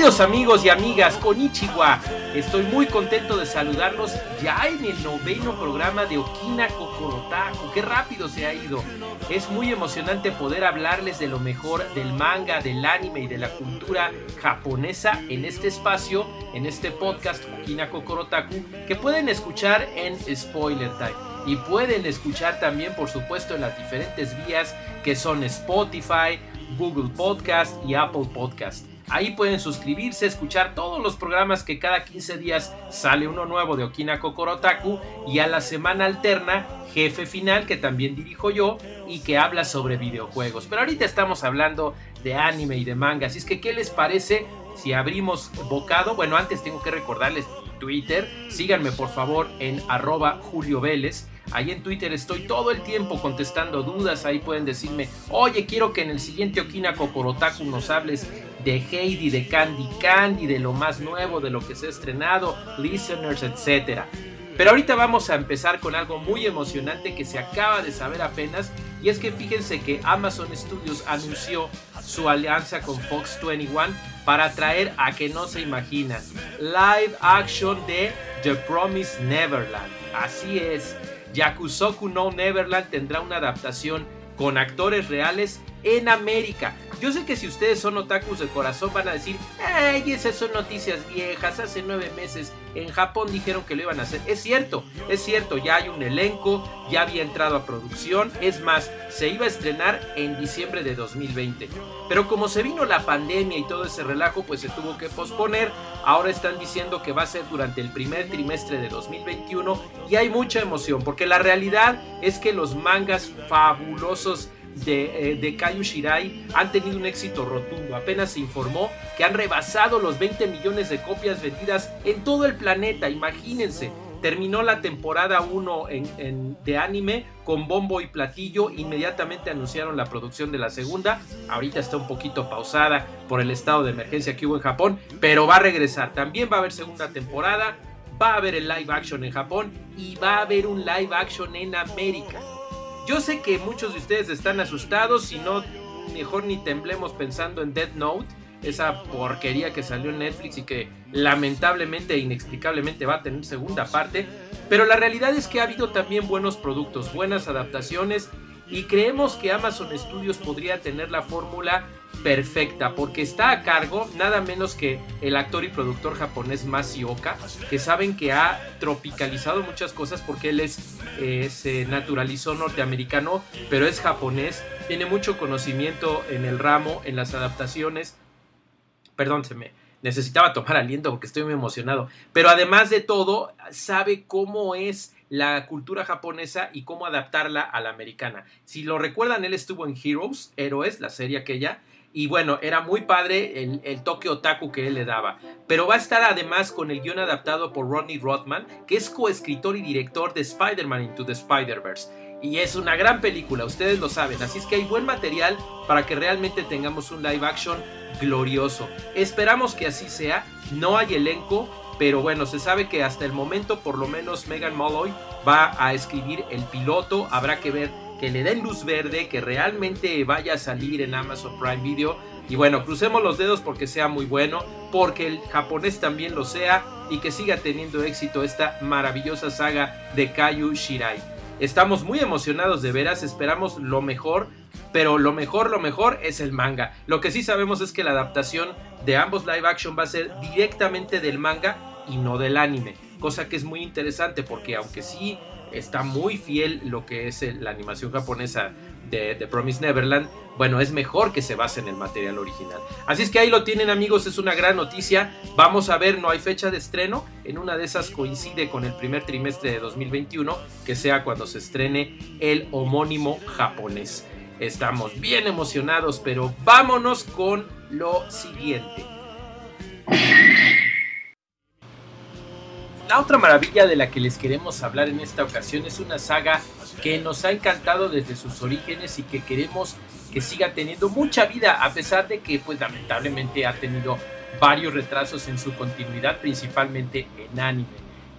Queridos amigos y amigas, Konichiwa, estoy muy contento de saludarlos ya en el noveno programa de Okina Kokorotaku. Qué rápido se ha ido. Es muy emocionante poder hablarles de lo mejor del manga, del anime y de la cultura japonesa en este espacio, en este podcast Okina Kokorotaku, que pueden escuchar en Spoiler Time. Y pueden escuchar también, por supuesto, en las diferentes vías que son Spotify, Google Podcast y Apple Podcast. Ahí pueden suscribirse, escuchar todos los programas que cada 15 días sale uno nuevo de Okina Kokorotaku y a la semana alterna Jefe Final que también dirijo yo y que habla sobre videojuegos. Pero ahorita estamos hablando de anime y de manga, así es que ¿qué les parece si abrimos bocado? Bueno, antes tengo que recordarles Twitter, síganme por favor en arroba Julio Vélez. Ahí en Twitter estoy todo el tiempo contestando dudas. Ahí pueden decirme, oye, quiero que en el siguiente Okina Kokorotaku nos hables de Heidi, de Candy Candy, de lo más nuevo, de lo que se ha estrenado, listeners, etc. Pero ahorita vamos a empezar con algo muy emocionante que se acaba de saber apenas. Y es que fíjense que Amazon Studios anunció su alianza con Fox 21 para traer a que no se imaginan live action de The Promised Neverland. Así es. Yakusoku no Neverland tendrá una adaptación con actores reales en América. Yo sé que si ustedes son otakus de corazón van a decir, ay, esas son noticias viejas, hace nueve meses en Japón dijeron que lo iban a hacer. Es cierto, es cierto, ya hay un elenco, ya había entrado a producción, es más, se iba a estrenar en diciembre de 2020. Pero como se vino la pandemia y todo ese relajo, pues se tuvo que posponer. Ahora están diciendo que va a ser durante el primer trimestre de 2021 y hay mucha emoción, porque la realidad es que los mangas fabulosos de, eh, de Shirai han tenido un éxito rotundo. Apenas se informó que han rebasado los 20 millones de copias vendidas en todo el planeta. Imagínense. Terminó la temporada 1 de anime con bombo y platillo. Inmediatamente anunciaron la producción de la segunda. Ahorita está un poquito pausada por el estado de emergencia que hubo en Japón. Pero va a regresar. También va a haber segunda temporada. Va a haber el live action en Japón. Y va a haber un live action en América. Yo sé que muchos de ustedes están asustados y no, mejor ni temblemos pensando en Death Note, esa porquería que salió en Netflix y que lamentablemente e inexplicablemente va a tener segunda parte. Pero la realidad es que ha habido también buenos productos, buenas adaptaciones y creemos que Amazon Studios podría tener la fórmula perfecta porque está a cargo nada menos que el actor y productor japonés Masioka que saben que ha tropicalizado muchas cosas porque él es eh, se naturalizó norteamericano pero es japonés tiene mucho conocimiento en el ramo en las adaptaciones perdón se me necesitaba tomar aliento porque estoy muy emocionado pero además de todo sabe cómo es la cultura japonesa y cómo adaptarla a la americana. Si lo recuerdan, él estuvo en Heroes, Héroes, la serie aquella, y bueno, era muy padre el, toque otaku que él le daba. Pero va a estar además con el guion adaptado por Rodney Rothman, que es coescritor y director de Spider-Man Into the Spider-Verse. Y es una gran película, ustedes lo saben. Así es que hay buen material para que realmente tengamos un live action glorioso. Esperamos que así sea. No hay elenco, pero bueno, se sabe que hasta el momento por lo menos Megan Molloy va a escribir el piloto. Habrá que ver que le den luz verde, que realmente vaya a salir en Amazon Prime Video. Y bueno, crucemos los dedos porque sea muy bueno, porque el japonés también lo sea y que siga teniendo éxito esta maravillosa saga de Kayu Shirai. Estamos muy emocionados de veras, esperamos lo mejor, pero lo mejor, lo mejor es el manga. Lo que sí sabemos es que la adaptación de ambos live action va a ser directamente del manga y no del anime, cosa que es muy interesante porque aunque sí está muy fiel lo que es la animación japonesa de The Promise Neverland, bueno, es mejor que se base en el material original. Así es que ahí lo tienen amigos, es una gran noticia. Vamos a ver, no hay fecha de estreno. En una de esas coincide con el primer trimestre de 2021, que sea cuando se estrene el homónimo japonés. Estamos bien emocionados, pero vámonos con lo siguiente. La otra maravilla de la que les queremos hablar en esta ocasión es una saga que nos ha encantado desde sus orígenes y que queremos que siga teniendo mucha vida a pesar de que pues lamentablemente ha tenido varios retrasos en su continuidad principalmente en anime.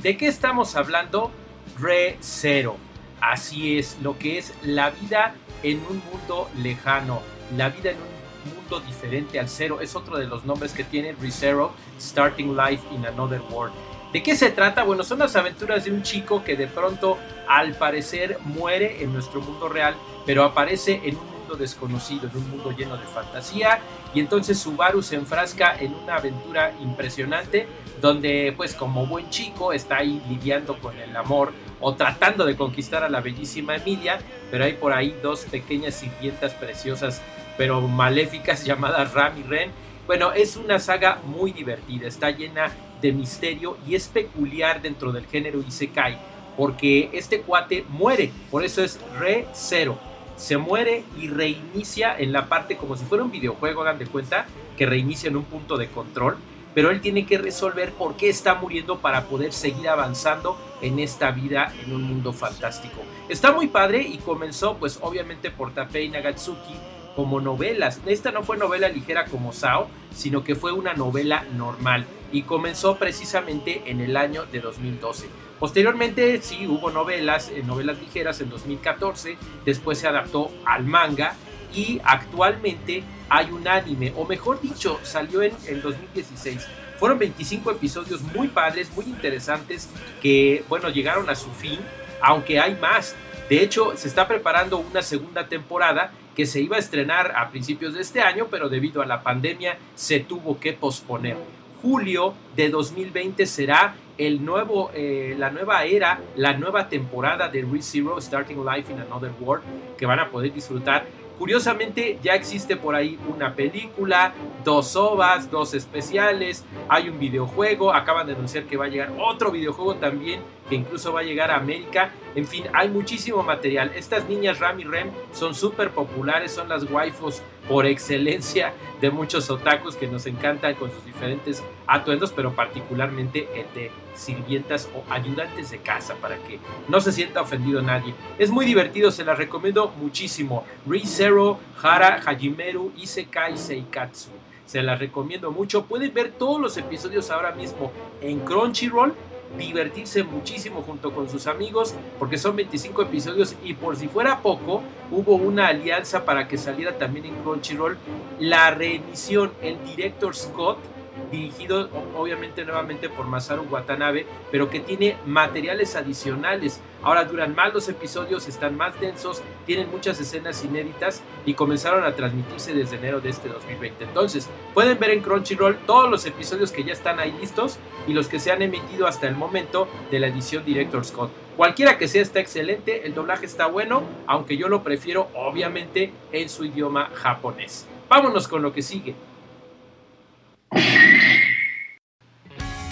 ¿De qué estamos hablando? Re Zero. Así es, lo que es la vida en un mundo lejano, la vida en un mundo diferente al cero, es otro de los nombres que tiene ReZero, Starting Life in Another World. ¿De qué se trata? Bueno, son las aventuras de un chico que de pronto al parecer muere en nuestro mundo real, pero aparece en un desconocido, en un mundo lleno de fantasía. Y entonces Subaru se enfrasca en una aventura impresionante donde pues como buen chico está ahí lidiando con el amor o tratando de conquistar a la bellísima Emilia, pero hay por ahí dos pequeñas sirvientas preciosas pero maléficas llamadas Ram y Ren. Bueno, es una saga muy divertida, está llena de misterio y es peculiar dentro del género Isekai, porque este cuate muere, por eso es Re Cero se muere y reinicia en la parte como si fuera un videojuego, hagan de cuenta, que reinicia en un punto de control, pero él tiene que resolver por qué está muriendo para poder seguir avanzando en esta vida en un mundo fantástico. Está muy padre y comenzó pues obviamente por Tapei Nagatsuki como novelas. Esta no fue novela ligera como Sao, sino que fue una novela normal y comenzó precisamente en el año de 2012. Posteriormente sí hubo novelas, eh, novelas ligeras en 2014, después se adaptó al manga y actualmente hay un anime, o mejor dicho, salió en el 2016. Fueron 25 episodios muy padres, muy interesantes, que bueno, llegaron a su fin, aunque hay más. De hecho, se está preparando una segunda temporada que se iba a estrenar a principios de este año, pero debido a la pandemia se tuvo que posponer. Julio de 2020 será el nuevo, eh, la nueva era, la nueva temporada de ReZero Starting Life in Another World que van a poder disfrutar. Curiosamente ya existe por ahí una película, dos ovas, dos especiales, hay un videojuego, acaban de anunciar que va a llegar otro videojuego también que incluso va a llegar a América. En fin, hay muchísimo material. Estas niñas Ram y Rem son súper populares, son las waifus por excelencia de muchos otakus que nos encantan con sus diferentes atuendos, pero particularmente el de sirvientas o ayudantes de casa para que no se sienta ofendido nadie. Es muy divertido, se las recomiendo muchísimo. ReZero, Hara, Hajimeru, Isekai, Seikatsu. Se las recomiendo mucho. Pueden ver todos los episodios ahora mismo en Crunchyroll divertirse muchísimo junto con sus amigos, porque son 25 episodios y por si fuera poco, hubo una alianza para que saliera también en Crunchyroll la reemisión, el director Scott dirigido obviamente nuevamente por Masaru Watanabe, pero que tiene materiales adicionales. Ahora duran más los episodios, están más densos, tienen muchas escenas inéditas y comenzaron a transmitirse desde enero de este 2020. Entonces, pueden ver en Crunchyroll todos los episodios que ya están ahí listos y los que se han emitido hasta el momento de la edición Director Scott. Cualquiera que sea está excelente, el doblaje está bueno, aunque yo lo prefiero obviamente en su idioma japonés. Vámonos con lo que sigue.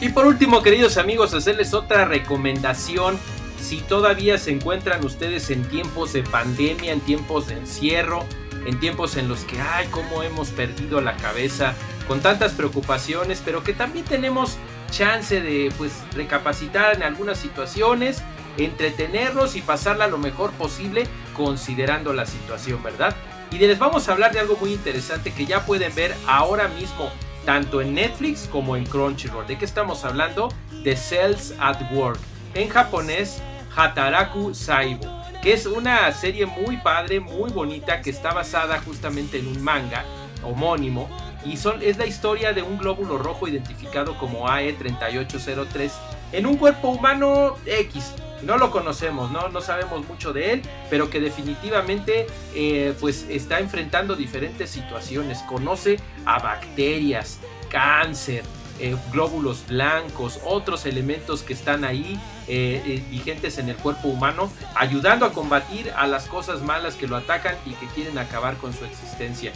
Y por último, queridos amigos, hacerles otra recomendación. Si todavía se encuentran ustedes en tiempos de pandemia, en tiempos de encierro, en tiempos en los que, ay, cómo hemos perdido la cabeza con tantas preocupaciones, pero que también tenemos chance de, pues, recapacitar en algunas situaciones, entretenerlos y pasarla lo mejor posible considerando la situación, ¿verdad? Y les vamos a hablar de algo muy interesante que ya pueden ver ahora mismo tanto en Netflix como en Crunchyroll. ¿De qué estamos hablando? De Cells at Work. En japonés, Hataraku Saibo, que es una serie muy padre, muy bonita, que está basada justamente en un manga homónimo. Y son, es la historia de un glóbulo rojo identificado como AE3803 en un cuerpo humano X, no lo conocemos, ¿no? no sabemos mucho de él, pero que definitivamente eh, pues está enfrentando diferentes situaciones, conoce a bacterias, cáncer, eh, glóbulos blancos, otros elementos que están ahí eh, vigentes en el cuerpo humano, ayudando a combatir a las cosas malas que lo atacan y que quieren acabar con su existencia.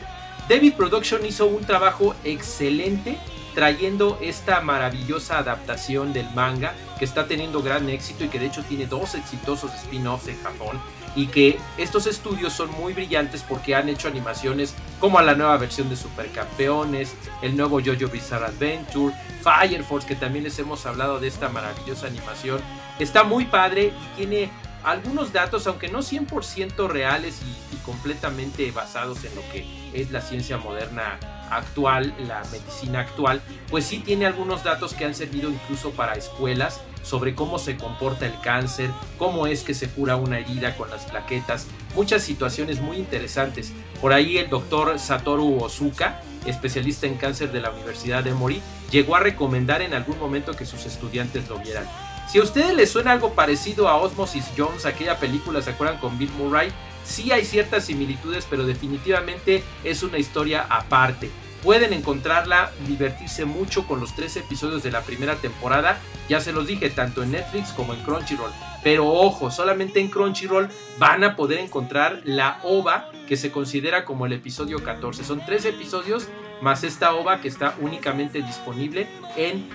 David Production hizo un trabajo excelente trayendo esta maravillosa adaptación del manga que está teniendo gran éxito y que de hecho tiene dos exitosos spin-offs en Japón y que estos estudios son muy brillantes porque han hecho animaciones como a la nueva versión de Supercampeones, el nuevo JoJo Bizarre Adventure, Fire Force que también les hemos hablado de esta maravillosa animación. Está muy padre y tiene algunos datos, aunque no 100% reales y, y completamente basados en lo que es la ciencia moderna actual, la medicina actual, pues sí tiene algunos datos que han servido incluso para escuelas sobre cómo se comporta el cáncer, cómo es que se cura una herida con las plaquetas, muchas situaciones muy interesantes. Por ahí el doctor Satoru Ozuka, especialista en cáncer de la Universidad de Mori, llegó a recomendar en algún momento que sus estudiantes lo vieran. Si a ustedes les suena algo parecido a Osmosis Jones, aquella película, ¿se acuerdan con Bill Murray? Sí hay ciertas similitudes, pero definitivamente es una historia aparte. Pueden encontrarla, divertirse mucho con los tres episodios de la primera temporada. Ya se los dije, tanto en Netflix como en Crunchyroll. Pero ojo, solamente en Crunchyroll van a poder encontrar la OVA que se considera como el episodio 14. Son tres episodios más esta OVA que está únicamente disponible en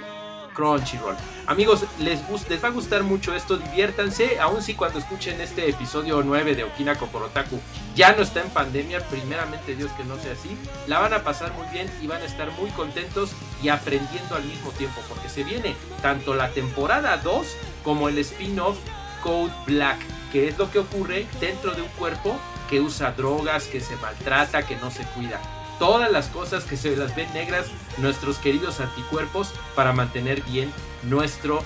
Crunchyroll. Amigos, les, va a gustar mucho esto, diviértanse, aun si cuando escuchen este episodio 9 de Okina Kokorotaku ya no está en pandemia, primeramente Dios que no sea así, la van a pasar muy bien y van a estar muy contentos y aprendiendo al mismo tiempo, porque se viene tanto la temporada 2 como el spin-off Code Black, que es lo que ocurre dentro de un cuerpo que usa drogas, que se maltrata, que no se cuida todas las cosas que se las ven negras nuestros queridos anticuerpos para mantener bien nuestro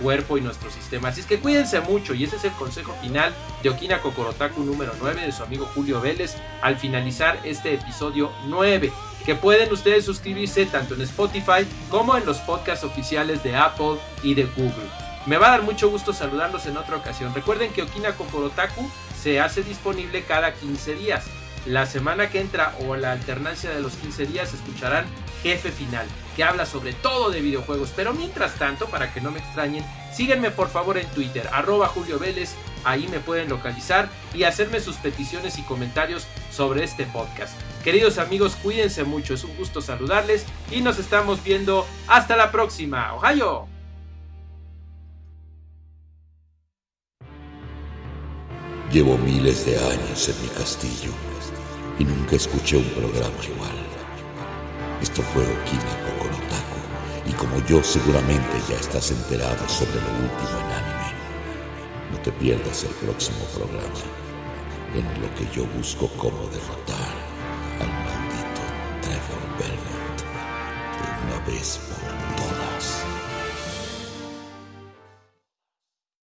cuerpo y nuestro sistema. Así es que cuídense mucho y ese es el consejo final de Okina Kokorotaku número 9 de su amigo Julio Vélez al finalizar este episodio 9 que pueden ustedes suscribirse tanto en Spotify como en los podcasts oficiales de Apple y de Google. Me va a dar mucho gusto saludarlos en otra ocasión. Recuerden que Okina Kokorotaku se hace disponible cada 15 días. La semana que entra o la alternancia de los 15 días escucharán Jefe Final, que habla sobre todo de videojuegos. Pero mientras tanto, para que no me extrañen, síguenme por favor en Twitter, arroba Julio Vélez, ahí me pueden localizar y hacerme sus peticiones y comentarios sobre este podcast. Queridos amigos, cuídense mucho, es un gusto saludarles y nos estamos viendo hasta la próxima. Ohio. Llevo miles de años en mi castillo y nunca escuché un programa igual. Esto fue Okina Kokorotaku y como yo seguramente ya estás enterado sobre lo último en anime, no te pierdas el próximo programa en lo que yo busco cómo derrotar al maldito Trevor Belmont de una vez por